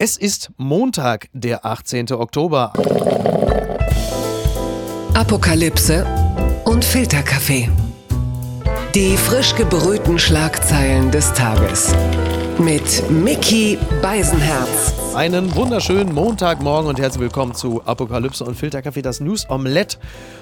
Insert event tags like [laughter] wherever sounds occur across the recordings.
Es ist Montag, der 18. Oktober. Apokalypse und Filterkaffee. Die frisch gebrühten Schlagzeilen des Tages. Mit Mickey Beisenherz. Einen wunderschönen Montagmorgen und herzlich willkommen zu Apokalypse und Filterkaffee, das News Omelette.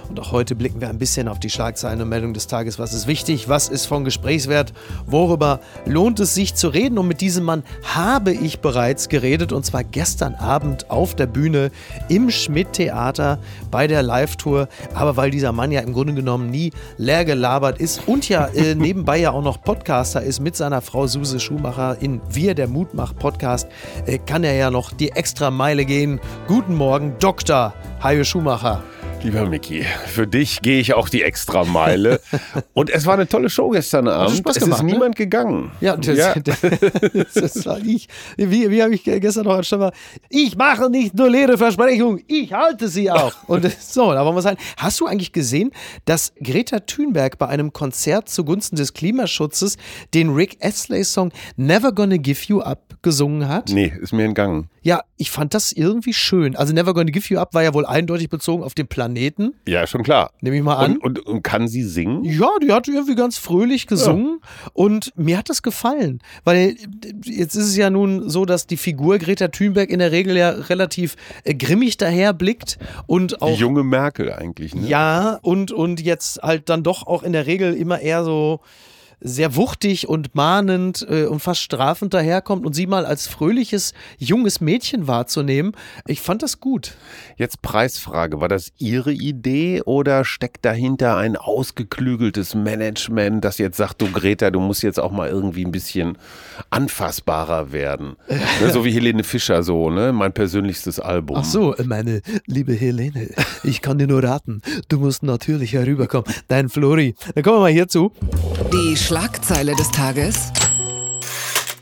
Und auch heute blicken wir ein bisschen auf die Schlagzeilen und Meldungen des Tages. Was ist wichtig? Was ist von Gesprächswert? Worüber lohnt es sich zu reden? Und mit diesem Mann habe ich bereits geredet und zwar gestern Abend auf der Bühne im Schmidt-Theater bei der Live-Tour. Aber weil dieser Mann ja im Grunde genommen nie leer gelabert ist und ja äh, [laughs] nebenbei ja auch noch Podcaster ist mit seiner Frau Suse Schumacher in Wir der Mutmach-Podcast, äh, kann er ja noch die extra Meile gehen. Guten Morgen, Dr. Hajo Schumacher. Lieber Micky, für dich gehe ich auch die Extrameile. [laughs] Und es war eine tolle Show gestern Abend. Spaß es gemacht, ist ne? niemand gegangen. Ja, das, Ja. das, [laughs] das war ich. Wie, wie habe ich gestern noch anstatt mal, ich mache nicht nur leere Versprechungen, ich halte sie auch. [laughs] Und so, da wollen wir sagen, hast du eigentlich gesehen, dass Greta Thunberg bei einem Konzert zugunsten des Klimaschutzes den Rick Astley-Song Never Gonna Give You Up gesungen hat? Nee, ist mir entgangen. Ja, ich fand das irgendwie schön. Also Never Gonna Give You Up war ja wohl eindeutig bezogen auf den Planeten, Ja, schon klar. nehme ich mal an. Und, und, und kann sie singen? Ja, die hat irgendwie ganz fröhlich gesungen und mir hat das gefallen, weil äh, jetzt ist es ja nun so, dass die Figur Greta Thunberg in der Regel ja relativ äh, grimmig daherblickt und Die auch junge Merkel eigentlich, ne? ja und und jetzt halt dann doch auch in der Regel immer eher so sehr wuchtig und mahnend äh, und fast strafend daherkommt und sie mal als fröhliches junges Mädchen wahrzunehmen, ich fand das gut. Jetzt Preisfrage. War das Ihre Idee oder steckt dahinter ein ausgeklügeltes Management, das jetzt sagt, du Greta, du musst jetzt auch mal irgendwie ein bisschen anfassbarer werden? [laughs] ne, so wie Helene Fischer so, ne? Mein persönlichstes Album. Ach so, meine liebe Helene, ich kann dir nur raten, du musst natürlich herüberkommen. Dein Flori. Dann kommen wir mal hierzu. Die Schlagzeile des Tages.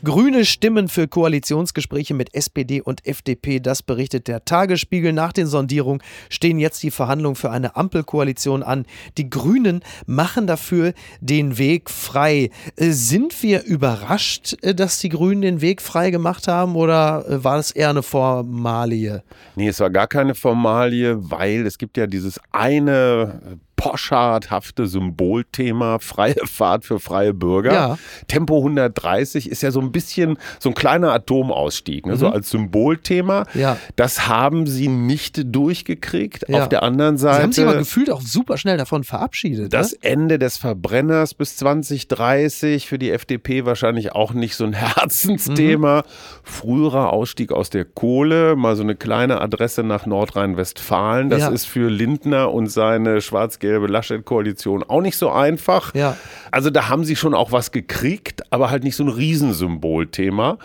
Grüne Stimmen für Koalitionsgespräche mit SPD und FDP, das berichtet der Tagesspiegel. Nach den Sondierungen stehen jetzt die Verhandlungen für eine Ampelkoalition an. Die Grünen machen dafür den Weg frei. Äh, Sind wir überrascht, äh, dass die Grünen den Weg frei gemacht haben oder äh, war das eher eine Formalie? Nee, es war gar keine Formalie, weil es gibt ja dieses eine poscharthafte Symbolthema, freie [laughs] Fahrt für freie Bürger. Ja. Tempo 130 ist ja so ein bisschen so ein kleiner Atomausstieg, ne? so als Symbolthema. Mhm. Ja. Das haben sie nicht durchgekriegt. Ja. Auf der anderen Sie haben sich aber Seite gefühlt auch super schnell davon verabschiedet. das ne? Ende des Verbrenners bis 2030 für die FDP wahrscheinlich auch nicht so ein [laughs] Herzensthema. Früherer Ausstieg aus der Kohle, mal so eine kleine Adresse nach Nordrhein-Westfalen. Das Ja. ist für Lindner und seine schwarz-gelbe Laschet-Koalition auch nicht so einfach. Ja. Also da haben sie schon auch was gekriegt, aber halt nicht so ein Riesensymbolthema.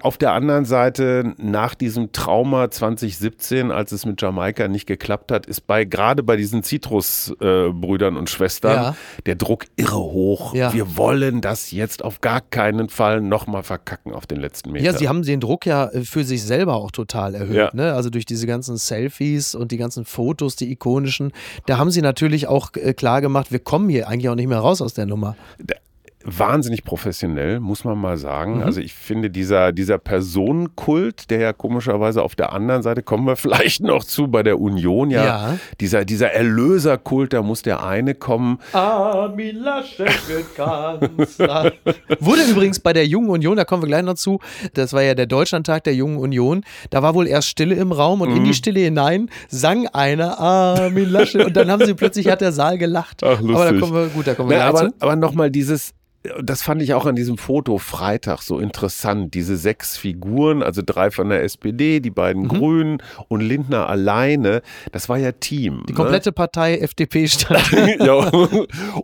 Auf der anderen Seite, nach diesem Trauma 2017, als es mit Jamaika nicht geklappt hat, ist bei gerade bei diesen Citrus-Brüdern und Schwestern Ja. der Druck irre hoch. Ja. Wir wollen das jetzt auf gar keinen Fall nochmal verkacken auf den letzten Meter. Ja, sie haben den Druck ja äh, für sich selber auch total erhöht. Ne? Also durch diese ganzen Selfies und die ganzen Fotos, die ikonischen. Da haben sie natürlich auch äh, klar gemacht, wir kommen hier eigentlich auch nicht mehr raus aus der Nummer. Wahnsinnig professionell, muss man mal sagen. Mhm. Also ich finde dieser, dieser Personenkult, der ja komischerweise auf der anderen Seite, kommen wir [laughs] vielleicht noch zu bei der Union, ja, Ja. dieser, dieser Erlöserkult, da muss der eine kommen. Armin Laschet wird Kanzler. [laughs] Wurde übrigens bei der Jungen Union, da kommen wir gleich noch zu, das war ja der Deutschlandtag der Jungen Union, da war wohl erst Stille im Raum und Mhm. in die Stille hinein sang einer Armin Laschet und dann haben sie plötzlich, hat der Saal gelacht. Ach, Aber da lustig. kommen wir, gut, da kommen wir Na, gleich aber zu. aber nochmal dieses, das fand ich auch an diesem Foto Freitag so interessant. Diese sechs Figuren, also drei von der SPD, die Mhm. beiden Grünen und Lindner alleine, das war ja Team. Die komplette Partei FDP stand. [laughs] Ne? ja.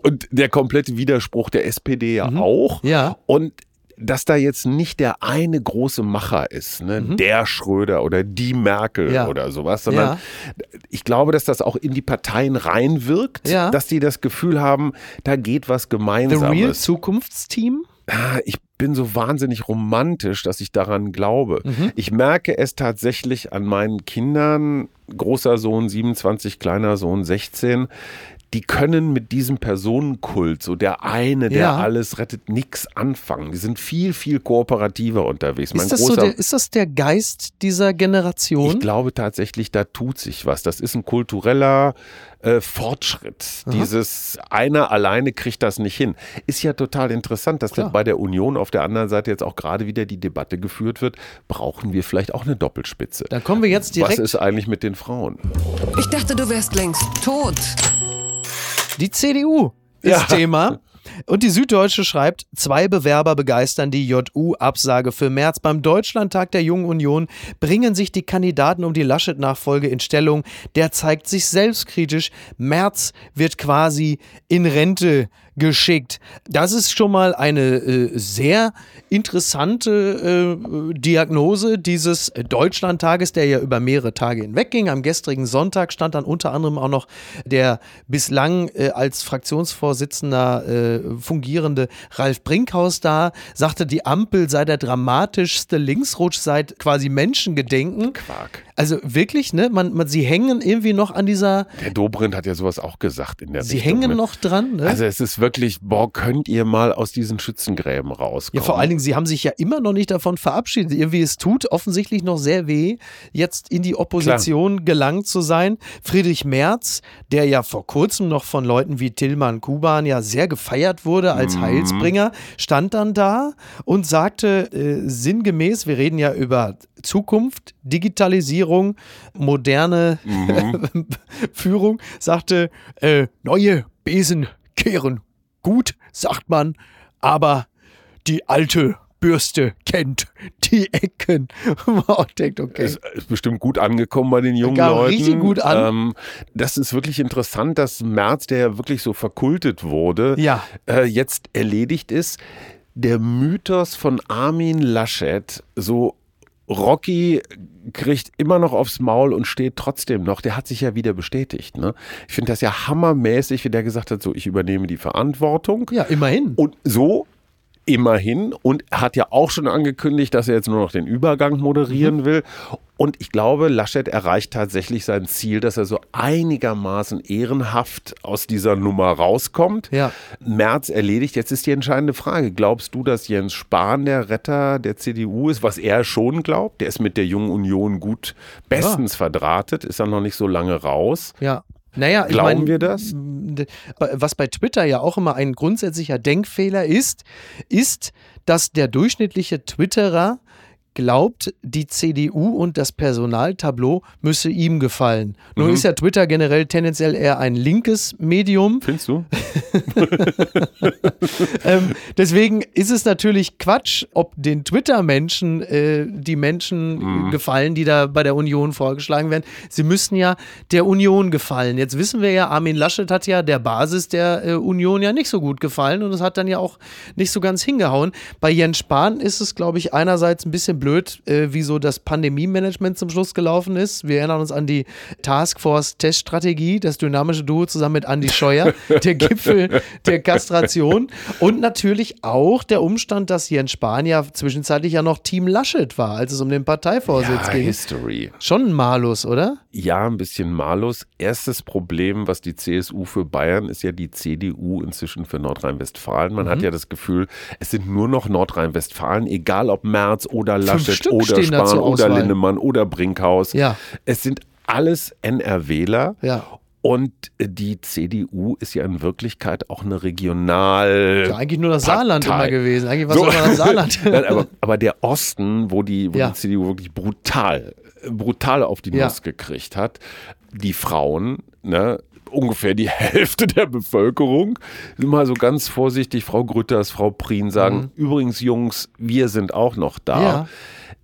Und der komplette Widerspruch der SPD ja auch. Mhm. Ja. Und dass da jetzt nicht der eine große Macher ist, ne? der Schröder oder die Merkel Mhm. Ja. oder sowas, sondern ich glaube, dass das auch in die Parteien reinwirkt, Ja. dass die das Gefühl haben, da geht was The Real Gemeinsames. Zukunftsteam? Ah, Ich bin so wahnsinnig romantisch, dass ich daran glaube. Mhm. Ich merke es tatsächlich an meinen Kindern, großer Sohn 27, kleiner Sohn 16, die können mit diesem Personenkult, so der eine, der Ja. alles rettet, nichts anfangen. Die sind viel, viel kooperativer unterwegs. Mein Ist das, so der, ist das der Geist dieser Generation? ich glaube tatsächlich, da tut sich was. Das ist ein kultureller äh, Fortschritt. Dieses einer alleine kriegt das nicht hin. Ist ja total interessant, dass bei der Union auf der anderen Seite jetzt auch gerade wieder die Debatte geführt wird, brauchen wir vielleicht auch eine Doppelspitze. Dann kommen wir jetzt Was direkt. ist eigentlich mit den Frauen? Ich dachte, du wärst längst tot. Die CDU ist Ja. Thema. Und die Süddeutsche schreibt, zwei Bewerber begeistern die JU-Absage für März. Beim Deutschlandtag der Jungen Union bringen sich die Kandidaten um die Laschet-Nachfolge in Stellung. Der zeigt sich selbstkritisch. Merz wird quasi in Rente geschickt. Das ist schon mal eine äh, sehr interessante äh, Diagnose dieses Deutschlandtages, der ja über mehrere Tage hinweg ging. Am gestrigen Sonntag stand dann unter anderem auch noch der bislang äh, als Fraktionsvorsitzender äh, fungierende Ralf Brinkhaus da, sagte, die Ampel sei der dramatischste Linksrutsch seit quasi Menschengedenken. Quark. Also wirklich, ne? Man, man, sie hängen irgendwie noch an dieser, Der Dobrindt hat ja sowas auch gesagt in der sie Richtung, hängen ne? noch dran, ne? Also es ist wirklich, boah, könnt ihr mal aus diesen Schützengräben rauskommen? Ja, vor allen Dingen, sie haben sich ja immer noch nicht davon verabschiedet. Irgendwie, es tut offensichtlich noch sehr weh, jetzt in die Opposition gelangt zu sein. Friedrich Merz, der ja vor kurzem noch von Leuten wie Tillmann Kuban ja sehr gefeiert wurde als Mhm. Heilsbringer, stand dann da und sagte äh, sinngemäß, wir reden ja über Zukunft, Digitalisierung, moderne Mhm. [laughs] Führung, sagte, äh, neue Besen kehren gut, sagt man, aber die alte Bürste kennt die Ecken. [laughs] Man denkt, okay. Es ist bestimmt gut angekommen bei den jungen Gar Leuten. richtig gut an. Ähm, das ist wirklich interessant, dass Merz, der ja wirklich so verkultet wurde, Ja. äh, jetzt erledigt ist. Der Mythos von Armin Laschet, so Rocky kriegt immer noch aufs Maul und steht trotzdem noch. Der hat sich ja wieder bestätigt. Ne? Ich finde das ja hammermäßig, wie der gesagt hat, so ich übernehme die Verantwortung. ja, immerhin. Und so immerhin und hat ja auch schon angekündigt, dass er jetzt nur noch den Übergang moderieren Mhm. will. Und ich glaube, Laschet erreicht tatsächlich sein Ziel, dass er so einigermaßen ehrenhaft aus dieser Nummer rauskommt. Ja. März erledigt. Jetzt ist die entscheidende Frage. Glaubst du, dass Jens Spahn der Retter der CDU ist, was er schon glaubt? Der ist mit der Jungen Union gut bestens verdrahtet, ist dann noch nicht so lange raus. Ja. Naja, ich Glauben mein, wir das? Was bei Twitter ja auch immer ein grundsätzlicher Denkfehler ist, ist, dass der durchschnittliche Twitterer glaubt, die CDU und das Personaltableau müsse ihm gefallen. Nun Mhm. ist ja Twitter generell tendenziell eher ein linkes Medium. Findest du? [laughs] ähm, deswegen ist es natürlich Quatsch, ob den Twitter-Menschen äh, die Menschen gefallen, die da bei der Union vorgeschlagen werden. Sie müssen ja der Union gefallen. Jetzt wissen wir ja, Armin Laschet hat ja der Basis der äh, Union ja nicht so gut gefallen und es hat dann ja auch nicht so ganz hingehauen. Bei Jens Spahn ist es, glaube ich, einerseits ein bisschen blöd, äh, wie so das Pandemie-Management zum Schluss gelaufen ist. Wir erinnern uns an die Taskforce-Teststrategie, das dynamische Duo zusammen mit Andy Scheuer, [laughs] der Gipfel der Kastration. Und natürlich auch der Umstand, dass Jens Spahn ja zwischenzeitlich ja noch Team Laschet war, als es um den Parteivorsitz Ja, ging. History. Schon ein Malus, oder? Ja, ein bisschen malus. Erstes Problem, was die CSU für Bayern ist ja die CDU inzwischen für Nordrhein-Westfalen. Man Mhm. hat ja das Gefühl, es sind nur noch Nordrhein-Westfalen, egal ob Merz oder Laschet Stück oder Spahn oder Auswahl. Linnemann oder Brinkhaus. Ja. Es sind alles NRWler. Ja. Und die CDU ist ja in Wirklichkeit auch eine Regional. Ja, eigentlich nur das Saarland Partei. immer gewesen. Eigentlich war es So. immer das Saarland. [laughs] Nein, aber, aber der Osten, wo die, wo Ja. die CDU wirklich brutal, brutal auf die Ja. Nuss gekriegt hat, die Frauen, ne, ungefähr die [laughs] Hälfte der Bevölkerung, mal so ganz vorsichtig, Frau Grütters, Frau Prien sagen, übrigens Jungs, wir sind auch noch da. Mhm. Ja.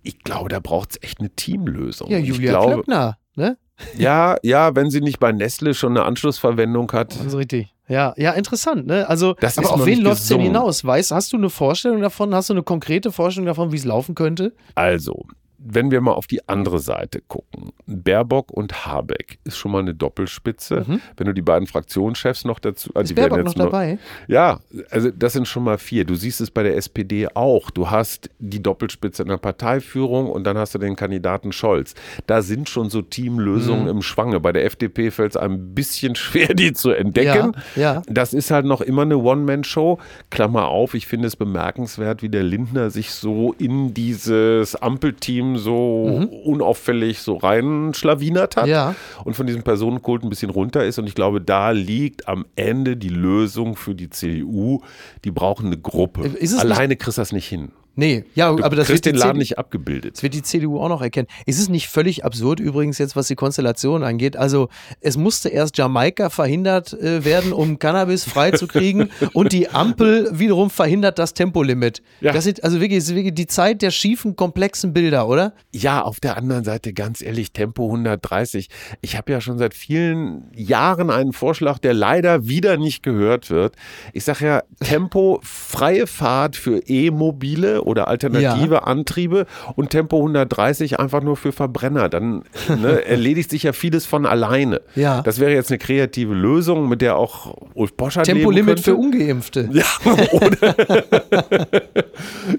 Ich glaube, da braucht es echt eine Teamlösung. Ja, Julia glaube, Klöckner, ne? [laughs] ja, ja, wenn sie nicht bei Nestle schon eine Anschlussverwendung hat. Also richtig. Ja, ja, interessant, ne? Also, Das aber ist auf wen läuft es denn hinaus? Weißt, hast du eine Vorstellung davon? Hast du eine konkrete Vorstellung davon, wie es laufen könnte? Also, wenn wir mal auf die andere Seite gucken, Baerbock und Habeck ist schon mal eine Doppelspitze. Mhm. Wenn du die beiden Fraktionschefs noch dazu. Also ist Baerbock noch dabei? ja, also das sind schon mal vier. Du siehst es bei der SPD auch. Du hast die Doppelspitze in der Parteiführung und dann hast du den Kandidaten Scholz. Da sind schon so Teamlösungen mhm. im Schwange. Bei der FDP fällt es ein bisschen [laughs] schwer, die zu entdecken. Ja, ja. Das ist halt noch immer eine One-Man-Show. Klammer auf, ich finde es bemerkenswert, wie der Lindner sich so in dieses Ampelteam so mhm. unauffällig so reinschlawinert hat ja. und von diesem Personenkult ein bisschen runter ist. Und ich glaube, da liegt am Ende die Lösung für die CDU. Die brauchen eine Gruppe. Alleine kriegst du das nicht hin. Nee, ja, du aber das wird den Laden CDU, nicht abgebildet. Das wird die CDU auch noch erkennen. Ist es nicht völlig absurd übrigens jetzt, was die Konstellation angeht? Also es musste erst Jamaika verhindert äh, werden, um Cannabis freizukriegen [laughs] und die Ampel wiederum verhindert das Tempolimit. Ja. Das ist also wirklich, ist wirklich die Zeit der schiefen, komplexen Bilder, oder? Ja, auf der anderen Seite ganz ehrlich, Tempo 130. Ich habe ja schon seit vielen Jahren einen Vorschlag, der leider wieder nicht gehört wird. Ich sage ja, [laughs] Tempo, freie Fahrt für E-Mobile oder alternative ja. Antriebe und Tempo 130 einfach nur für Verbrenner. Dann ne, [laughs] erledigt sich ja vieles von alleine. Ja. Das wäre jetzt eine kreative Lösung, mit der auch Ulf Poschardt Tempolimit für Ungeimpfte. Ja, [laughs] oder,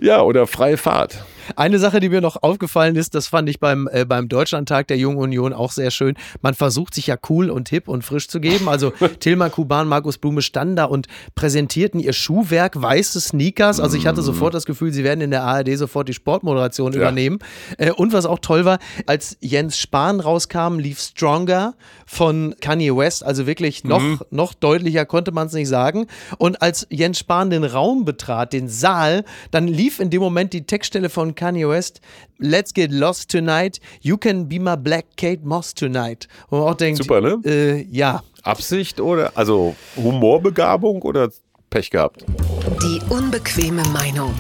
ja, oder freie Fahrt. Eine Sache, die mir noch aufgefallen ist, das fand ich beim, äh, beim Deutschlandtag der Jungen Union auch sehr schön. Man versucht sich ja cool und hip und frisch zu geben. Also [laughs] Tilman Kuban, Markus Blume standen da und präsentierten ihr Schuhwerk, weiße Sneakers. Also ich hatte sofort das Gefühl, sie werden in der ARD sofort die Sportmoderation ja. übernehmen. Äh, und was auch toll war, als Jens Spahn rauskam, lief Stronger von Kanye West. Also wirklich noch, mhm. noch deutlicher konnte man es nicht sagen. Und als Jens Spahn den Raum betrat, den Saal, dann lief in dem Moment die Textstelle von Kanye West, Let's get lost tonight, you can be my black Kate Moss tonight. Wo man auch denkt, Super, ne? Äh, ja. Absicht oder, also Humorbegabung oder Pech gehabt? Die unbequeme Meinung.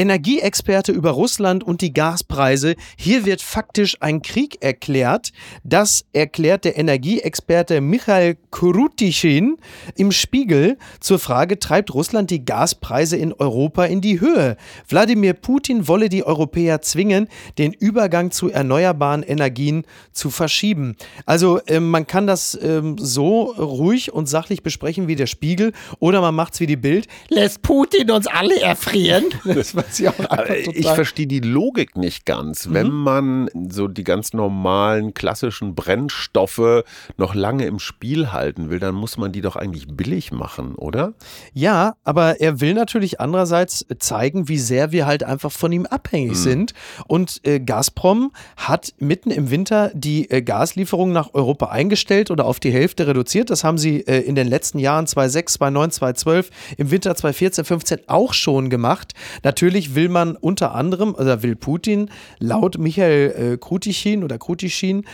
Energieexperte über Russland und die Gaspreise. Hier wird faktisch ein Krieg erklärt. Das erklärt der Energieexperte Michael Krutischin im Spiegel zur Frage, treibt Russland die Gaspreise in Europa in die Höhe? Wladimir Putin wolle die Europäer zwingen, den Übergang zu erneuerbaren Energien zu verschieben. Also äh, man kann das äh, so ruhig und sachlich besprechen wie der Spiegel oder man macht es wie die Bild. Lässt Putin uns alle erfrieren? Das war [laughs] sie auch Ich verstehe die Logik nicht ganz. Mhm. Wenn man so die ganz normalen klassischen Brennstoffe noch lange im Spiel halten will, dann muss man die doch eigentlich billig machen, oder? Ja, aber er will natürlich andererseits zeigen, wie sehr wir halt einfach von ihm abhängig mhm. sind. Und äh, Gazprom hat mitten im Winter die äh, Gaslieferungen nach Europa eingestellt oder auf die Hälfte reduziert. Das haben sie äh, in den letzten Jahren 2006, 2009, 2012, im Winter 2014, 2015 auch schon gemacht. Natürlich Natürlich will man unter anderem, oder will Putin laut Michael äh, Krutischin oder Krutischin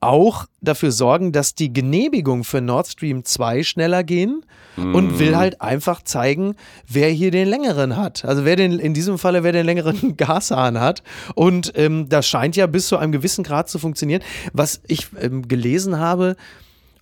auch dafür sorgen, dass die Genehmigung für Nord Stream 2 schneller gehen mm. und will halt einfach zeigen, wer hier den längeren hat. Also wer den, in diesem Falle, wer den längeren [laughs] Gashahn hat. Und ähm, das scheint ja bis zu einem gewissen Grad zu funktionieren. Was ich ähm, gelesen habe,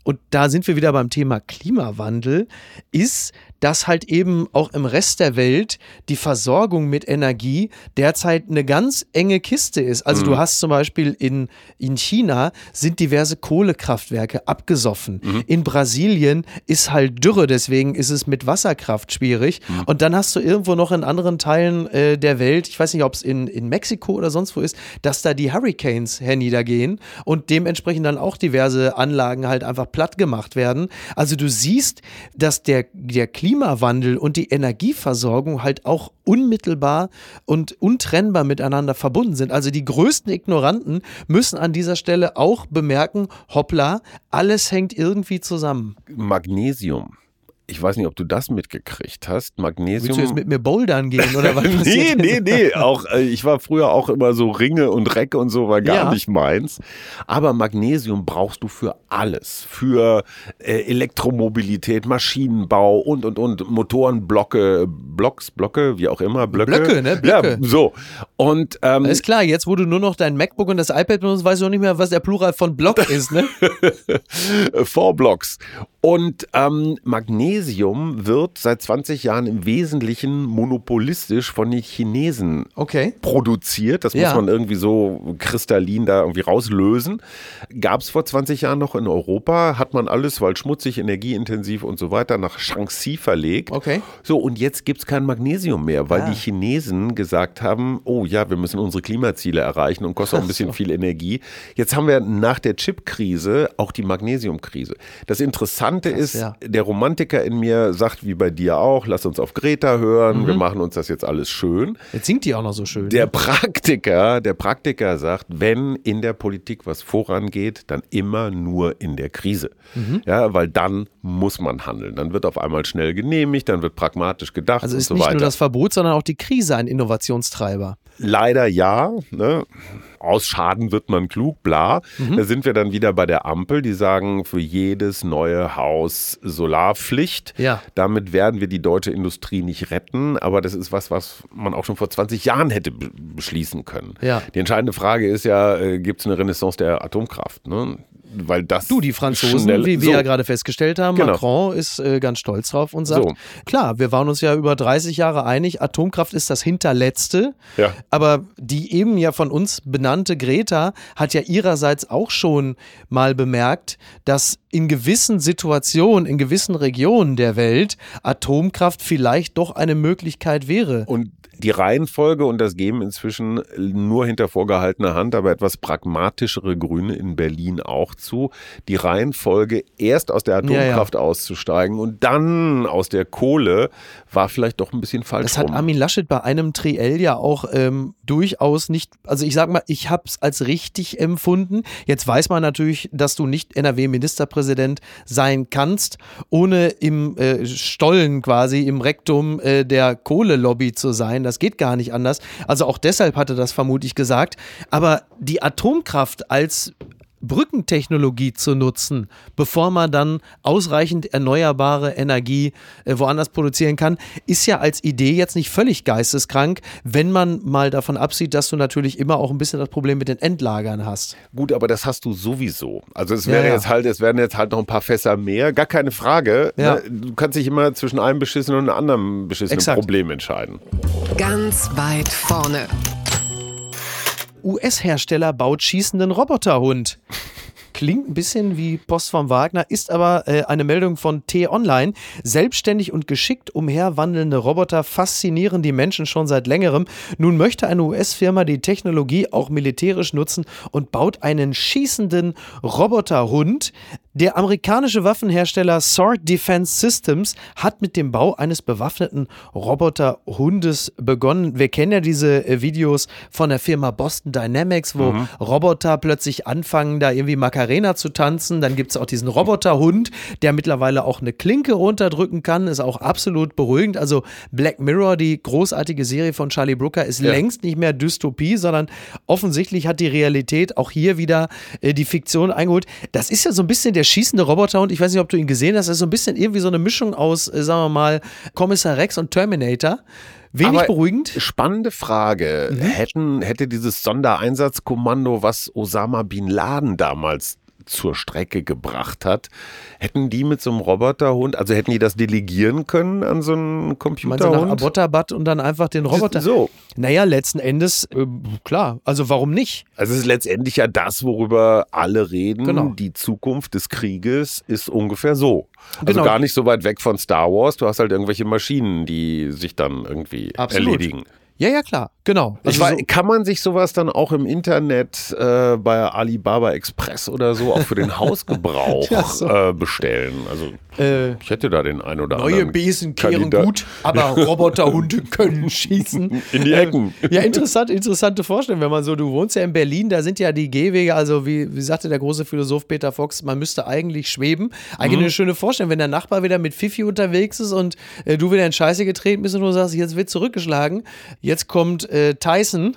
und da sind wir wieder beim Thema Klimawandel, ist, dass halt eben auch im Rest der Welt die Versorgung mit Energie derzeit eine ganz enge Kiste ist. Also mhm. du hast zum Beispiel in, in China sind diverse Kohlekraftwerke abgesoffen. Mhm. In Brasilien ist halt Dürre, deswegen ist es mit Wasserkraft schwierig. Mhm. Und dann hast du irgendwo noch in anderen Teilen äh, der Welt, ich weiß nicht, ob es in, in Mexiko oder sonst wo ist, dass da die Hurricanes herniedergehen und dementsprechend dann auch diverse Anlagen halt einfach platt gemacht werden. Also du siehst, dass der, der Klima Klimawandel und die Energieversorgung halt auch unmittelbar und untrennbar miteinander verbunden sind. Also die größten Ignoranten müssen an dieser Stelle auch bemerken, hoppla, alles hängt irgendwie zusammen. Magnesium ich weiß nicht, ob du das mitgekriegt hast. Magnesium. Willst du jetzt mit mir bouldern gehen oder was? [laughs] nee, nee, nee. Auch, äh, ich war früher auch immer so Ringe und Recke und so war gar ja. nicht meins. Aber Magnesium brauchst du für alles. Für äh, Elektromobilität, Maschinenbau und, und, und. Motorenblocke, Blocks, Blocke, wie auch immer. Blöcke. Blöcke, ne? Blöcke. Ja, so. Und, ähm, ist klar, jetzt wo du nur noch dein MacBook und das iPad benutzt, weißt du auch nicht mehr, was der Plural von Block [laughs] ist, ne? Four Blocks. Und ähm, Magnesium Magnesium wird seit 20 Jahren im Wesentlichen monopolistisch von den Chinesen Okay. produziert. Das Ja. muss man irgendwie so kristallin da irgendwie rauslösen. Gab es vor 20 Jahren noch in Europa, hat man alles, weil schmutzig, energieintensiv und so weiter, nach Shaanxi verlegt. Okay. So, und jetzt gibt es kein Magnesium mehr, weil Ah. die Chinesen gesagt haben, oh ja, wir müssen unsere Klimaziele erreichen und kostet auch ein bisschen viel Energie. Jetzt haben wir nach der Chipkrise auch die Magnesiumkrise. Das Interessante ist, ja. der Romantiker in mir sagt, wie bei dir auch, lass uns auf Greta hören, Mhm. wir machen uns das jetzt alles schön. Jetzt singt die auch noch so schön. Der ne? Praktiker, der Praktiker sagt, wenn in der Politik was vorangeht, dann immer nur in der Krise. Mhm. Ja, weil dann muss man handeln. Dann wird auf einmal schnell genehmigt, dann wird pragmatisch gedacht also und ist so nicht weiter. nur das Verbot, sondern auch die Krise ein Innovationstreiber. Leider ja. Ne? Aus Schaden wird man klug, bla. Mhm. Da sind wir dann wieder bei der Ampel, die sagen, für jedes neue Haus Solarpflicht. Ja. Damit werden wir die deutsche Industrie nicht retten, aber das ist was, was man auch schon vor 20 Jahren hätte be- beschließen können. Ja. Die entscheidende Frage ist ja, äh, gibt es eine Renaissance der Atomkraft? Ne? Weil das Du, die Franzosen, schnell- wie wir so. ja gerade festgestellt haben, Genau. Macron ist äh, ganz stolz drauf und sagt, So. klar, wir waren uns ja über 30 Jahre einig, Atomkraft ist das Hinterletzte, Ja. aber die eben ja von uns benannte Greta hat ja ihrerseits auch schon mal bemerkt, dass in gewissen Situationen, in gewissen Regionen der Welt Atomkraft vielleicht doch eine Möglichkeit wäre. Und die Reihenfolge, und das geben inzwischen nur hinter vorgehaltener Hand, aber etwas pragmatischere Grüne in Berlin auch zu, die Reihenfolge erst aus der Atomkraft auszusteigen und dann aus der Kohle war vielleicht doch ein bisschen falsch Das hat. Armin Laschet bei einem Triell ja auch ähm, durchaus nicht, also ich sag mal, ich habe es als richtig empfunden. Jetzt weiß man natürlich, dass du nicht NRW-Ministerpräsident sein kannst, ohne im äh, Stollen quasi, im Rektum äh, der Kohlelobby zu sein. Das geht gar nicht anders. Also auch deshalb hatte das vermutlich gesagt. Aber die Atomkraft als Brückentechnologie zu nutzen, bevor man dann ausreichend erneuerbare Energie äh, woanders produzieren kann, ist ja als Idee jetzt nicht völlig geisteskrank, wenn man mal davon absieht, dass du natürlich immer auch ein bisschen das Problem mit den Endlagern hast. Gut, aber das hast du sowieso. Also es Ja, wäre ja. jetzt halt, es werden jetzt halt noch ein paar Fässer mehr, gar keine Frage. Ja. Ne? Du kannst dich immer zwischen einem beschissenen und einem anderen beschissenen Exakt. Problem entscheiden. Ganz weit vorne. US-Hersteller baut schießenden Roboterhund. Klingt ein bisschen wie Post vom Wagner, ist aber äh, eine Meldung von T-Online. Selbstständig und geschickt umherwandelnde Roboter faszinieren die Menschen schon seit längerem. Nun möchte eine US-Firma die Technologie auch militärisch nutzen und baut einen schießenden Roboterhund. Der amerikanische Waffenhersteller Sword Defense Systems hat mit dem Bau eines bewaffneten Roboterhundes begonnen. Wir kennen ja diese äh, Videos von der Firma Boston Dynamics, wo Roboter plötzlich anfangen, da irgendwie Macarena zu tanzen. Dann gibt es auch diesen Roboterhund, der mittlerweile auch eine Klinke runterdrücken kann. Ist auch absolut beruhigend. Also Black Mirror, die großartige Serie von Charlie Brooker, ist Ja. längst nicht mehr Dystopie, sondern offensichtlich hat die Realität auch hier wieder äh, die Fiktion eingeholt. Das ist ja so ein bisschen der schießende Roboterhund. Ich weiß nicht, ob du ihn gesehen hast. Das ist so ein bisschen irgendwie so eine Mischung aus, äh, sagen wir mal, Kommissar Rex und Terminator. Wenig Aber beruhigend. Spannende Frage. Mhm. Hätten, hätte dieses Sondereinsatzkommando, was Osama Bin Laden damals zur Strecke gebracht hat, hätten die mit so einem Roboterhund, also hätten die das delegieren können an so einen Meinst du nach Computerhund? Abbottabad und dann einfach den Roboter? So. Naja, letzten Endes, äh, klar. Also warum nicht? Also es ist letztendlich ja das, worüber alle reden. Genau. Die Zukunft des Krieges ist ungefähr so. Also Genau. gar nicht so weit weg von Star Wars. Du hast halt irgendwelche Maschinen, die sich dann irgendwie Absolut. erledigen. Ja, ja, klar. Genau. Ich Also weiß, so- kann man sich sowas dann auch im Internet äh, bei Alibaba Express oder so auch für den [laughs] Hausgebrauch Ja, so. äh, bestellen? Also äh, ich hätte da den ein oder Neue anderen. Besen kehren Kandidat- gut, aber [laughs] Roboterhunde können schießen. [laughs] In die Ecken. Ja, interessant, interessante Vorstellung, wenn man so, du wohnst ja in Berlin, da sind ja die Gehwege, also wie, wie sagte der große Philosoph Peter Fox, man müsste eigentlich schweben. Eigentlich Mhm. eine schöne Vorstellung, wenn der Nachbar wieder mit Fifi unterwegs ist und äh, du wieder in Scheiße getreten bist und du sagst, jetzt wird zurückgeschlagen, jetzt kommt äh, Tyson.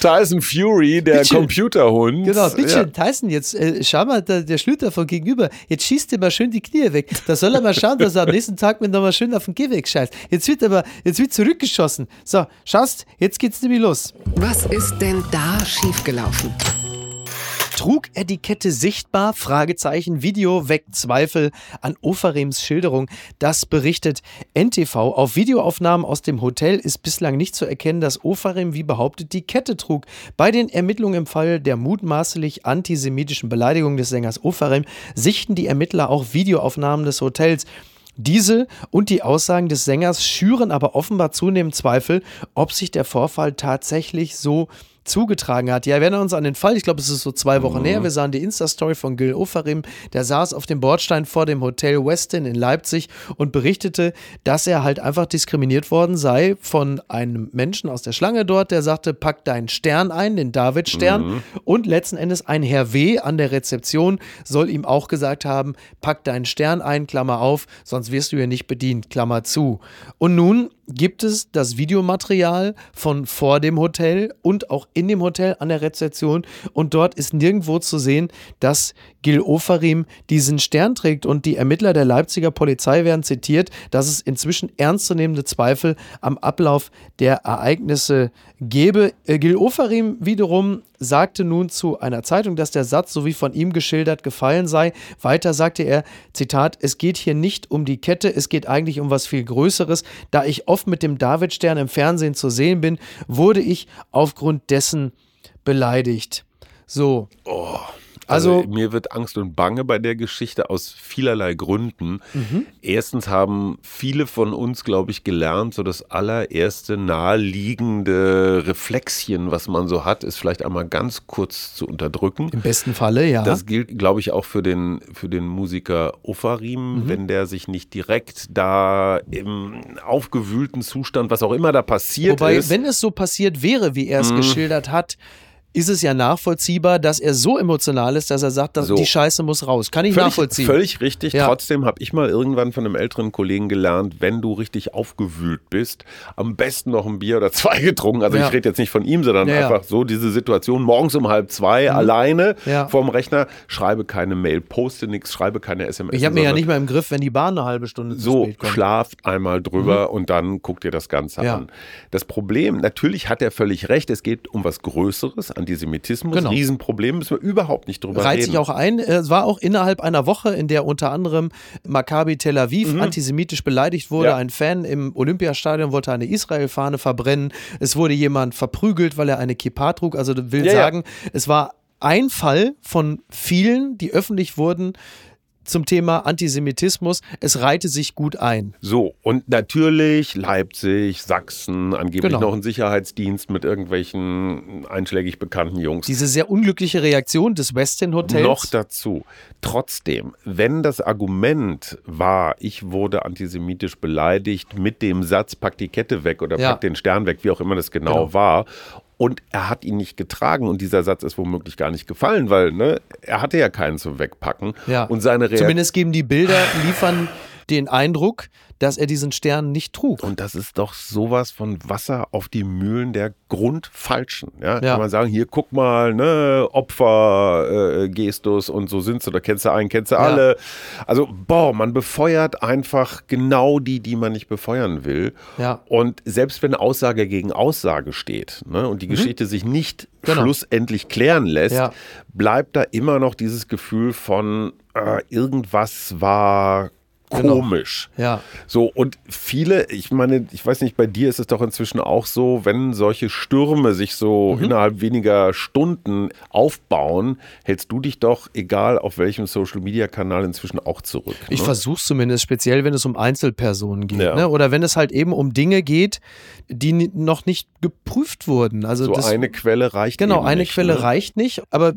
Tyson Fury, der Bitte. Computerhund. Genau, bitte Ja. Tyson, jetzt äh, schau mal, der, der Schlüter von gegenüber, jetzt schießt er mal schön die Knie weg. Da soll er mal schauen, dass er am nächsten Tag mit nochmal schön auf den Gehweg scheißt. Jetzt wird aber, jetzt wird zurückgeschossen. So, schaust, jetzt geht's nämlich los. Was ist denn da schiefgelaufen? Trug er die Kette sichtbar? Fragezeichen. Video weckt Zweifel an Ofarems Schilderung. Das berichtet NTV. Auf Videoaufnahmen aus dem Hotel ist bislang nicht zu erkennen, dass Ofarem wie behauptet die Kette trug. Bei den Ermittlungen im Fall der mutmaßlich antisemitischen Beleidigung des Sängers Ofarem sichten die Ermittler auch Videoaufnahmen des Hotels. Diese und die Aussagen des Sängers schüren aber offenbar zunehmend Zweifel, ob sich der Vorfall tatsächlich so zugetragen hat. Ja, wir erinnern uns an den Fall, ich glaube, es ist so zwei Wochen mhm. her. Wir sahen die Insta-Story von Gil Ofarim. Der saß auf dem Bordstein vor dem Hotel Westin in Leipzig und berichtete, dass er halt einfach diskriminiert worden sei von einem Menschen aus der Schlange dort, der sagte, pack deinen Stern ein, den David-Stern. Mhm. Und letzten Endes ein Herr W. an der Rezeption soll ihm auch gesagt haben, pack deinen Stern ein, Klammer auf, sonst wirst du hier nicht bedient, Klammer zu. Und nun gibt es das Videomaterial von vor dem Hotel und auch in dem Hotel an der Rezeption und dort ist nirgendwo zu sehen, dass Gil Ofarim diesen Stern trägt und die Ermittler der Leipziger Polizei werden zitiert, dass es inzwischen ernstzunehmende Zweifel am Ablauf der Ereignisse gebe. Äh, Gil Ofarim wiederum sagte nun zu einer Zeitung, dass der Satz, so wie von ihm geschildert, gefallen sei. Weiter sagte er, Zitat, es geht hier nicht um die Kette, es geht eigentlich um was viel Größeres. Da ich oft mit dem Davidstern im Fernsehen zu sehen bin, wurde ich aufgrund dessen beleidigt. So. Oh. Also, also, mir wird Angst und Bange bei der Geschichte aus vielerlei Gründen. Mhm. Erstens haben viele von uns, glaube ich, gelernt, so das allererste naheliegende Reflexchen, was man so hat, ist vielleicht einmal ganz kurz zu unterdrücken. Im besten Falle, ja. Das gilt, glaube ich, auch für den, für den Musiker Ofarim, mhm. wenn der sich nicht direkt da im aufgewühlten Zustand, was auch immer da passiert Wobei, ist. wenn es so passiert wäre, wie er es mhm. geschildert hat, ist es ja nachvollziehbar, dass er so emotional ist, dass er sagt, dass so. die Scheiße muss raus. Kann ich völlig, nachvollziehen. Völlig richtig. Ja. Trotzdem habe ich mal irgendwann von einem älteren Kollegen gelernt, wenn du richtig aufgewühlt bist, am besten noch ein Bier oder zwei getrunken. Also ja. ich rede jetzt nicht von ihm, sondern ja, einfach so diese Situation morgens um halb zwei mhm. alleine vorm Rechner. Schreibe keine Mail, poste nichts, schreibe keine SMS. Ich habe mir ja nicht mal im Griff, wenn die Bahn eine halbe Stunde zu so, spät kommt. So, schlaf einmal drüber mhm. und dann guck dir das Ganze an. Das Problem, natürlich hat er völlig recht, es geht um was Größeres, Antisemitismus genau. Riesenproblem, müssen wir überhaupt nicht drüber Reiht reden. sich auch ein. Es war auch innerhalb einer Woche, in der unter anderem Maccabi Tel Aviv mhm. antisemitisch beleidigt wurde. Ja. Ein Fan im Olympiastadion wollte eine Israel-Fahne verbrennen. Es wurde jemand verprügelt, weil er eine Kippa trug. Also will ja, sagen, ja. es war ein Fall von vielen, die öffentlich wurden, zum Thema Antisemitismus. Es reihte sich gut ein. So, und natürlich Leipzig, Sachsen, angeblich genau. noch ein Sicherheitsdienst mit irgendwelchen einschlägig bekannten Jungs. Diese sehr unglückliche Reaktion des Westin Hotels. Noch dazu. Trotzdem, wenn das Argument war, ich wurde antisemitisch beleidigt mit dem Satz, pack die Kette weg oder ja. pack den Stern weg, wie auch immer das genau, genau. war, und er hat ihn nicht getragen und dieser Satz ist womöglich gar nicht gefallen, weil ne, er hatte ja keinen zum Wegpacken. Ja. Und seine Reaktion. Zumindest geben die Bilder, liefern den Eindruck, dass er diesen Stern nicht trug. Und das ist doch sowas von Wasser auf die Mühlen der Grundfalschen. Ja? ja. Kann man sagen, hier guck mal, ne, Opfergestus äh, und so sind sie, da kennst du einen, kennst du ja. alle. Also, boah, man befeuert einfach genau die, die man nicht befeuern will. Ja. Und selbst wenn Aussage gegen Aussage steht ne, und die mhm. Geschichte sich nicht genau. schlussendlich klären lässt, ja. bleibt da immer noch dieses Gefühl von äh, irgendwas war. Komisch. Genau. Ja. So, und viele, ich meine, ich weiß nicht, bei dir ist es doch inzwischen auch so, wenn solche Stürme sich so mhm. innerhalb weniger Stunden aufbauen, hältst du dich doch, egal auf welchem Social Media Kanal, inzwischen auch zurück. Ich ne? versuche zumindest, speziell wenn es um Einzelpersonen geht. Ja. Ne? Oder wenn es halt eben um Dinge geht, die noch nicht geprüft wurden. Also so das, eine Quelle reicht Genau, nicht. Genau, eine Quelle ne? reicht nicht. Aber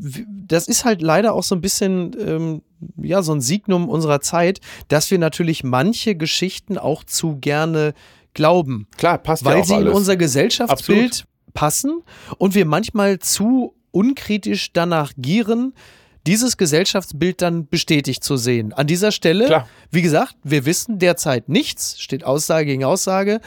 das ist halt leider auch so ein bisschen. Ähm, ja, so ein Signum unserer Zeit, dass wir natürlich manche Geschichten auch zu gerne glauben. Klar, passt Weil ja sie alles. in unser Gesellschaftsbild Absolut. passen und wir manchmal zu unkritisch danach gieren, dieses Gesellschaftsbild dann bestätigt zu sehen. An dieser Stelle, Klar. wie gesagt, wir wissen derzeit nichts, steht Aussage gegen Aussage.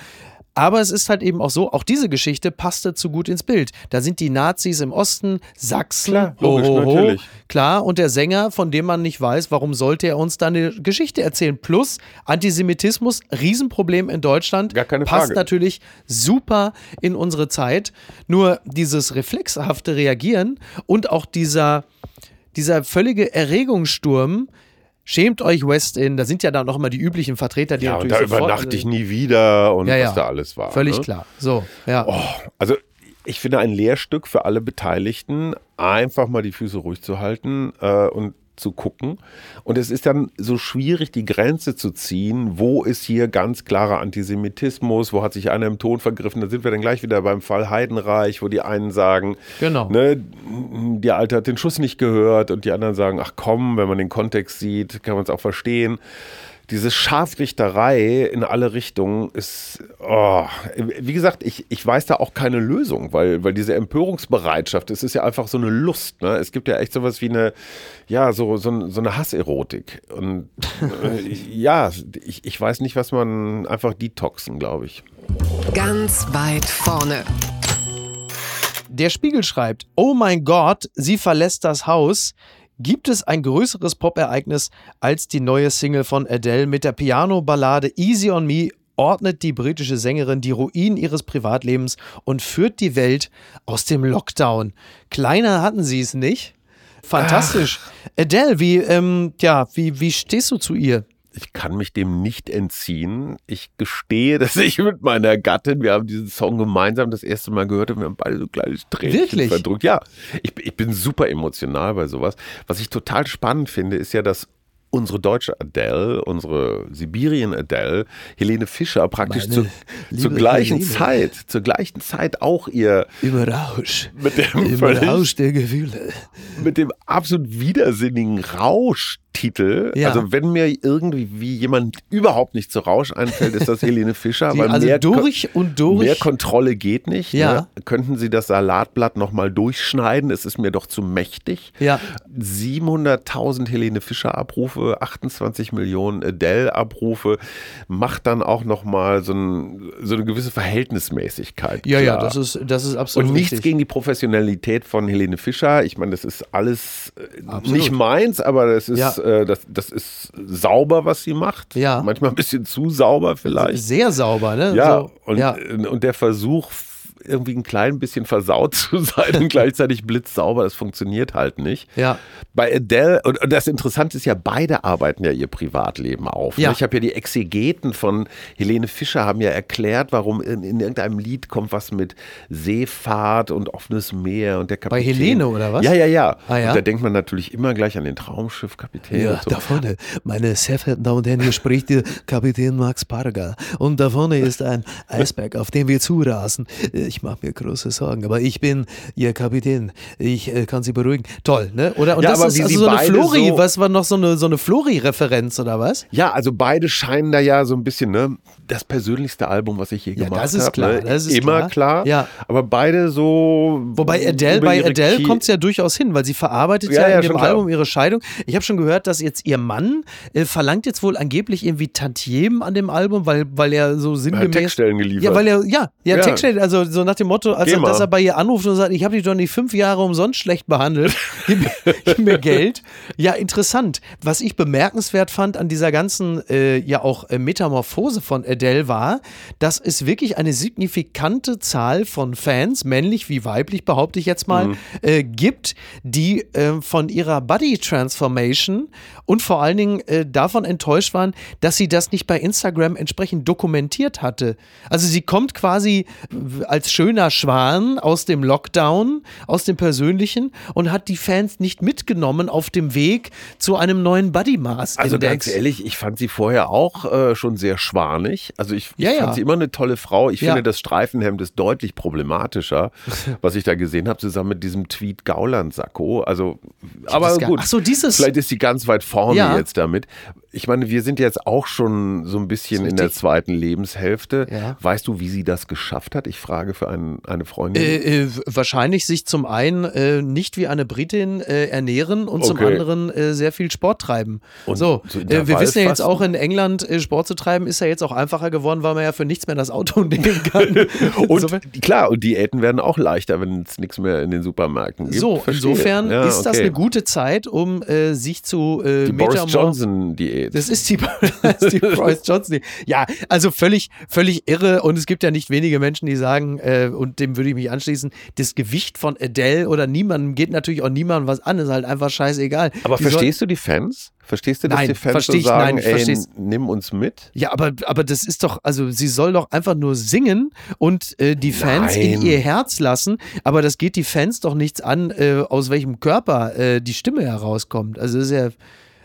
Aber es ist halt eben auch so, auch diese Geschichte passte zu gut ins Bild. Da sind die Nazis im Osten, Sachsen, klar, logisch, ho, ho, ho, natürlich. Klar, und der Sänger, von dem man nicht weiß, warum sollte er uns da eine Geschichte erzählen. Plus Antisemitismus, Riesenproblem in Deutschland. Gar keine passt Frage. natürlich super in unsere Zeit. Nur dieses reflexhafte Reagieren und auch dieser dieser völlige Erregungssturm, schämt euch Westin, da sind ja dann noch immer die üblichen Vertreter, die Ja, und natürlich da sofort- übernachte ich nie wieder und Ja, ja. was da alles war. Völlig ne? klar. So, ja. Oh, also ich finde ein Lehrstück für alle Beteiligten, einfach mal die Füße ruhig zu halten äh, und zu gucken. Und es ist dann so schwierig, die Grenze zu ziehen, wo ist hier ganz klarer Antisemitismus, wo hat sich einer im Ton vergriffen. Da sind wir dann gleich wieder beim Fall Heidenreich, wo die einen sagen, Genau. ne, der Alte hat den Schuss nicht gehört und die anderen sagen, ach komm, wenn man den Kontext sieht, kann man es auch verstehen. Diese Scharfrichterei in alle Richtungen ist, oh, wie gesagt, ich, ich weiß da auch keine Lösung, weil, weil diese Empörungsbereitschaft, es ist ja einfach so eine Lust. Ne? Es gibt ja echt sowas wie eine, ja, so, so, so eine Hasserotik. Und äh, [laughs] ja, ich, ich weiß nicht, was man einfach detoxen, glaube ich. Ganz weit vorne. Der Spiegel schreibt: Oh mein Gott, sie verlässt das Haus. Gibt es ein größeres Pop-Ereignis als die neue Single von Adele mit der Piano-Ballade Easy on Me? Ordnet die britische Sängerin die Ruinen ihres Privatlebens und führt die Welt aus dem Lockdown. Kleiner hatten sie es nicht. Fantastisch. Adele, wie, ähm, ja, wie, wie stehst du zu ihr? Ich kann mich dem nicht entziehen. Ich gestehe, [laughs] dass ich mit meiner Gattin, wir haben diesen Song gemeinsam das erste Mal gehört und wir haben beide so ein kleines Tränchen Wirklich? verdrückt. Ja, ich, ich bin super emotional bei sowas. Was ich total spannend finde, ist ja, dass unsere deutsche Adele, unsere Sibirien Adele, Helene Fischer praktisch Meine zu, zur gleichen Helene. Zeit, zur gleichen Zeit auch ihr Im Rausch. mit dem Im völlig- Rausch der Gefühle. mit dem absolut widersinnigen Rauschtitel. Ja. Also wenn mir irgendwie wie jemand überhaupt nicht zu Rausch einfällt, ist das [laughs] Helene Fischer. Die, weil also mehr, durch und durch. mehr Kontrolle geht nicht. Ja. Ne? Könnten Sie das Salatblatt nochmal durchschneiden? Es ist mir doch zu mächtig. Ja. 700.000 Helene Fischer Abrufe, 28 Millionen Adele Abrufe, macht dann auch nochmal so, ein, so eine gewisse Verhältnismäßigkeit. Ja, ja, klar. das ist, das ist absolut Und nichts richtig. gegen die Professionalität von Helene Fischer. Ich meine, das ist alles äh, Absolut. nicht meins, aber das ist, Ja. Äh, das, das ist sauber, was sie macht. Ja. Manchmal ein bisschen zu sauber vielleicht. Sehr sauber, ne? Ja, So, und, ja. äh, und der Versuch, irgendwie ein klein bisschen versaut [laughs] zu sein und gleichzeitig blitzsauber, das funktioniert halt nicht. Ja. Bei Adele, und, das Interessante ist ja, beide arbeiten ja ihr Privatleben auf. ne? Ja. Ich habe ja die Exegeten von Helene Fischer haben ja erklärt, warum in, in irgendeinem Lied kommt was mit Seefahrt und offenes Meer und der Kapitän. Helene, oder was? Ja, ja, ja. Ah, ja? Und da denkt man natürlich immer gleich an den Traumschiffkapitän. Ja, und so. da vorne, meine sehr verehrten Damen und Herren, hier spricht der Kapitän Max Parga. Und da vorne ist ein Eisberg, auf dem wir zurasen. Ich mache mir große Sorgen, aber ich bin Ihr Kapitän. Ich äh, kann Sie beruhigen. Toll, ne? Oder? Und Ja, das ist also so eine Flori, so- was war noch so eine, so eine Flori-Referenz, oder was? Ja, also beide scheinen da ja so ein bisschen, ne, das persönlichste Album, was ich je Ja, gemacht habe. das ist klar, Ne? das ist Immer klar. klar. Ja. Aber beide so. Wobei Adele, bei Adele kommt es ja durchaus hin, weil sie verarbeitet Ja, ja, in dem klar. Album ihre Scheidung. Ich habe schon gehört, dass jetzt ihr Mann äh, verlangt jetzt wohl angeblich irgendwie Tantiemen an dem Album, weil, weil er so sinngemäß. Textstellen geliefert. Ja, weil er, ja, ja, Ja. Textstellen, also so nach dem Motto, als er, dass er bei ihr anruft und sagt, ich habe dich doch nicht fünf Jahre umsonst schlecht behandelt, [laughs] gib, mir- gib mir Geld. Ja, interessant. Was ich bemerkenswert fand an dieser ganzen, äh, ja auch äh, Metamorphose von Adele war, dass es wirklich eine signifikante Zahl von Fans, männlich wie weiblich, behaupte ich jetzt mal, äh, gibt, die äh, von ihrer Body Transformation und vor allen Dingen äh, davon enttäuscht waren, dass sie das nicht bei Instagram entsprechend dokumentiert hatte. Also sie kommt quasi äh, als schöner Schwan aus dem Lockdown, aus dem Persönlichen und hat die Fans nicht mitgenommen auf dem Weg zu einem neuen Body Mass Also ganz ehrlich, ich fand sie vorher auch äh, schon sehr schwanig. Also ich, ich Ja, fand ja. sie immer eine tolle Frau. Ich Ja. finde, das Streifenhemd ist deutlich problematischer, [laughs] was ich da gesehen habe, zusammen mit diesem Tweet Gauland-Sakko. Also, aber gut. Ach so, dieses- Vielleicht ist sie ganz weit vorne jetzt damit. Ich meine, wir sind jetzt auch schon so ein bisschen in der zweiten Lebenshälfte. Weißt du, wie sie das geschafft hat? Ich frage für ein, eine Freundin. Äh, äh, wahrscheinlich sich zum einen äh, nicht wie eine Britin äh, ernähren und zum Okay. anderen äh, sehr viel Sport treiben. Und so, so äh, wir wissen ja jetzt auch in England Sport zu treiben ist ja jetzt auch einfacher geworden, weil man ja für nichts mehr das Auto [laughs] nehmen kann. [laughs] Und Insofern- klar, und Diäten werden auch leichter, wenn es nichts mehr in den Supermärkten gibt. so, Verstehe. insofern Ja, ist das okay. eine gute Zeit, um sich zu äh, Die Boris Johnson-Diät. Diät. Das ist die, [laughs] das ist die Bryce Johnson. Diät. Ja, also völlig, völlig irre. Und es gibt ja nicht wenige Menschen, die sagen, äh, und dem würde ich mich anschließen, das Gewicht von Adele oder niemandem geht natürlich auch niemandem was an. Ist halt einfach scheißegal. Aber Die verstehst du die Fans? Verstehst du, dass Nein, die Fans so sagen, nein, ey, nimm uns mit? Ja, aber, aber das ist doch, also sie soll doch einfach nur singen und äh, die Fans in Nein. ihr Herz lassen, aber das geht die Fans doch nichts an, äh, aus welchem Körper äh, die Stimme herauskommt. Also das ist ja.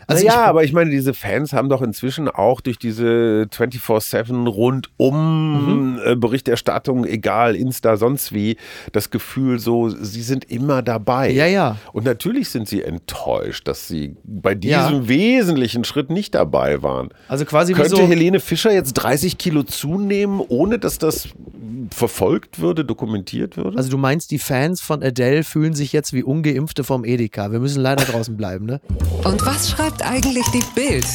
Also ja, aber ich meine, diese Fans haben doch inzwischen auch durch diese 24-7 rundum Mhm. äh, Berichterstattung, egal, Insta, sonst wie, das Gefühl so, sie sind immer dabei. Ja, ja. Und natürlich sind sie enttäuscht, dass sie bei diesem Ja. wesentlichen Schritt nicht dabei waren. also quasi Könnte so. Helene Fischer jetzt 30 Kilo zunehmen, ohne dass das verfolgt würde, dokumentiert würde? Also du meinst, die Fans von Adele fühlen sich jetzt wie Ungeimpfte vom Edeka. Wir müssen leider draußen bleiben, ne? Und was schreibt eigentlich die Bild?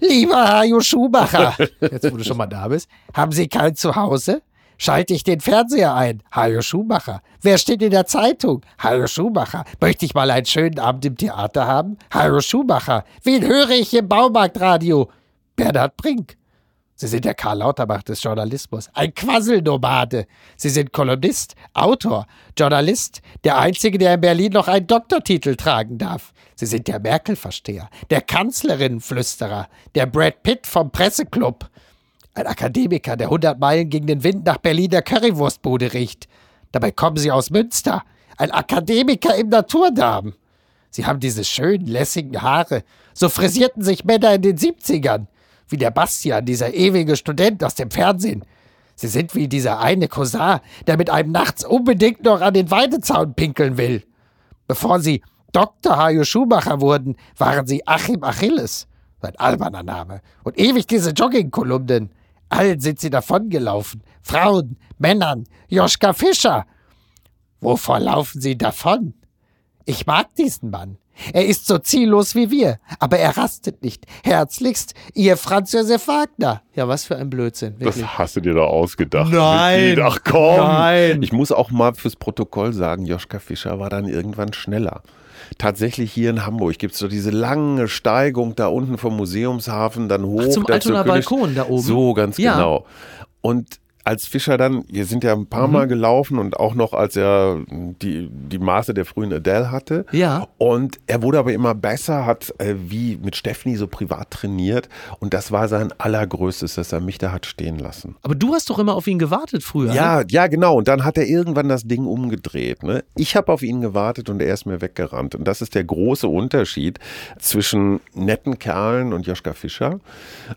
Lieber Hajo Schumacher, [laughs] Jetzt, wo du schon mal da bist. haben Sie kein Zuhause? Schalte ich den Fernseher ein. Hajo Schumacher. Wer steht in der Zeitung? Hajo Schumacher. Möchte ich mal einen schönen Abend im Theater haben? Hajo Schumacher. Wen höre ich im Baumarktradio? Bernhard Brink. Sie sind der Karl Lauterbach des Journalismus. Ein Quasselnomade. Sie sind Kolumnist, Autor, Journalist, der Einzige, der in Berlin noch einen Doktortitel tragen darf. Sie sind der Merkel-Versteher, der Kanzlerin-Flüsterer, der Brad Pitt vom Presseclub. Ein Akademiker, der 100 Meilen gegen den Wind nach Berlin der Currywurstbude riecht. Dabei kommen Sie aus Münster. Ein Akademiker im Naturdarm. Sie haben diese schönen, lässigen Haare. So frisierten sich Männer in den 70ern. Wie der Bastian, dieser ewige Student aus dem Fernsehen. Sie sind wie dieser eine Cousin, der mit einem nachts unbedingt noch an den Weidezaun pinkeln will. Bevor sie Dr. Hajo Schumacher wurden, waren sie Achim Achilles. Sein alberner Name. Und ewig diese Joggingkolumnen. Allen sind sie davongelaufen. Frauen, Männern, Joschka Fischer. Wovor laufen sie davon? Ich mag diesen Mann. Er ist so ziellos wie wir, aber er rastet nicht. Herzlichst, ihr Franz Josef Wagner. Ja, was für ein Blödsinn. Wirklich. Das hast du dir doch ausgedacht. Nein. Ach komm. Nein. Ich muss auch mal fürs Protokoll sagen, Joschka Fischer war dann irgendwann schneller. Tatsächlich hier in Hamburg gibt es so diese lange Steigung da unten vom Museumshafen, dann hoch. zum zur Altonaer Königs- Balkon da oben? So, ganz Ja. genau. Und als Fischer dann, wir sind ja ein paar Mhm. Mal gelaufen und auch noch, als er die, die Maße der frühen Adele hatte. Ja. Und er wurde aber immer besser, hat äh, wie mit Stephanie so privat trainiert. Und das war sein allergrößtes, dass er mich da hat stehen lassen. Aber du hast doch immer auf ihn gewartet früher. ne? Ja, ja, genau. Und dann hat er irgendwann das Ding umgedreht. Ne? Ich habe auf ihn gewartet und er ist mir weggerannt. Und das ist der große Unterschied zwischen netten Kerlen und Joschka Fischer,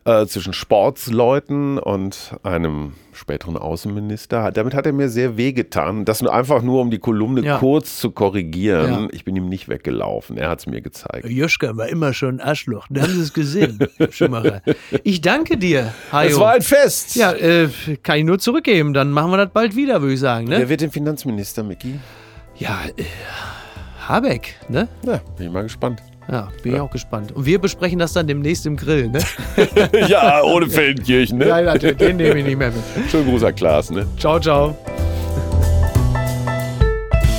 äh, zwischen Sportsleuten und einem späteren Außenminister. Damit hat er mir sehr wehgetan. Das nur einfach nur, um die Kolumne Ja. kurz zu korrigieren. Ja. Ich bin ihm nicht weggelaufen. Er hat es mir gezeigt. Joschka war immer schon ein Arschloch. Da haben Sie es gesehen, Schumacher. Ich danke dir, Hajo. Es war ein Fest. ja, äh, kann ich nur zurückgeben. Dann machen wir das bald wieder, würde ich sagen. Wer Ne? wird denn Finanzminister, Micky? Ja, äh, Habeck, ne? Ja, bin ich mal gespannt. Ja, bin ich auch gespannt. Und wir besprechen das dann demnächst im Grill, ne? [laughs] ja, ohne Feldenkirchen, ne? Nein, natürlich, den nehme ich nicht mehr mit. Schönen Gruß an Klaas, ne? Ciao, ciao.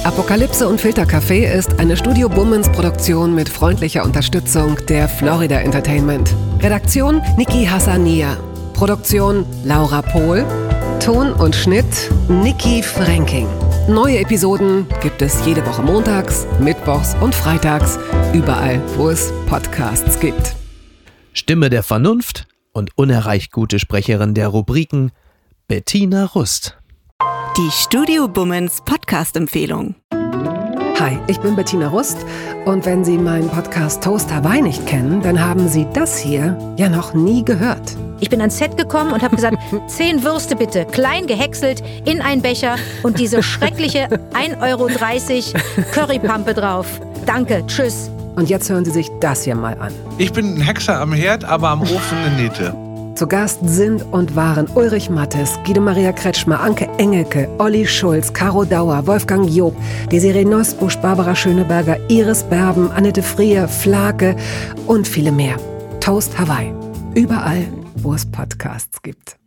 Apokalypse und Filtercafé ist eine Studio Bummens Produktion mit freundlicher Unterstützung der Florida Entertainment. Redaktion Niki Hassania. Produktion Laura Pohl. Ton und Schnitt Niki Franking. Neue Episoden gibt es jede Woche montags, mittwochs und freitags, überall, wo es Podcasts gibt. Stimme der Vernunft und unerreicht gute Sprecherin der Rubriken Bettina Rust. Die Studio Bummens Podcast-Empfehlung. Hi, ich bin Bettina Rust und wenn Sie meinen Podcast Toast Hawaii nicht kennen, dann haben Sie das hier ja noch nie gehört. Ich bin ans Set gekommen und habe gesagt, [laughs] zehn Würste bitte, klein gehäckselt, in einen Becher und diese schreckliche 1,30 Euro Currypampe drauf. Danke, tschüss. Und jetzt hören Sie sich das hier mal an. Ich bin ein Hexer am Herd, aber am Ofen eine Niete. Zu Gast sind und waren Ulrich Mattes, Guido Maria Kretschmer, Anke Engelke, Olli Schulz, Caro Dauer, Wolfgang Job, Desiree Nosbusch, Barbara Schöneberger, Iris Berben, Annette Frier, Flake und viele mehr. Toast Hawaii. Überall, wo es Podcasts gibt.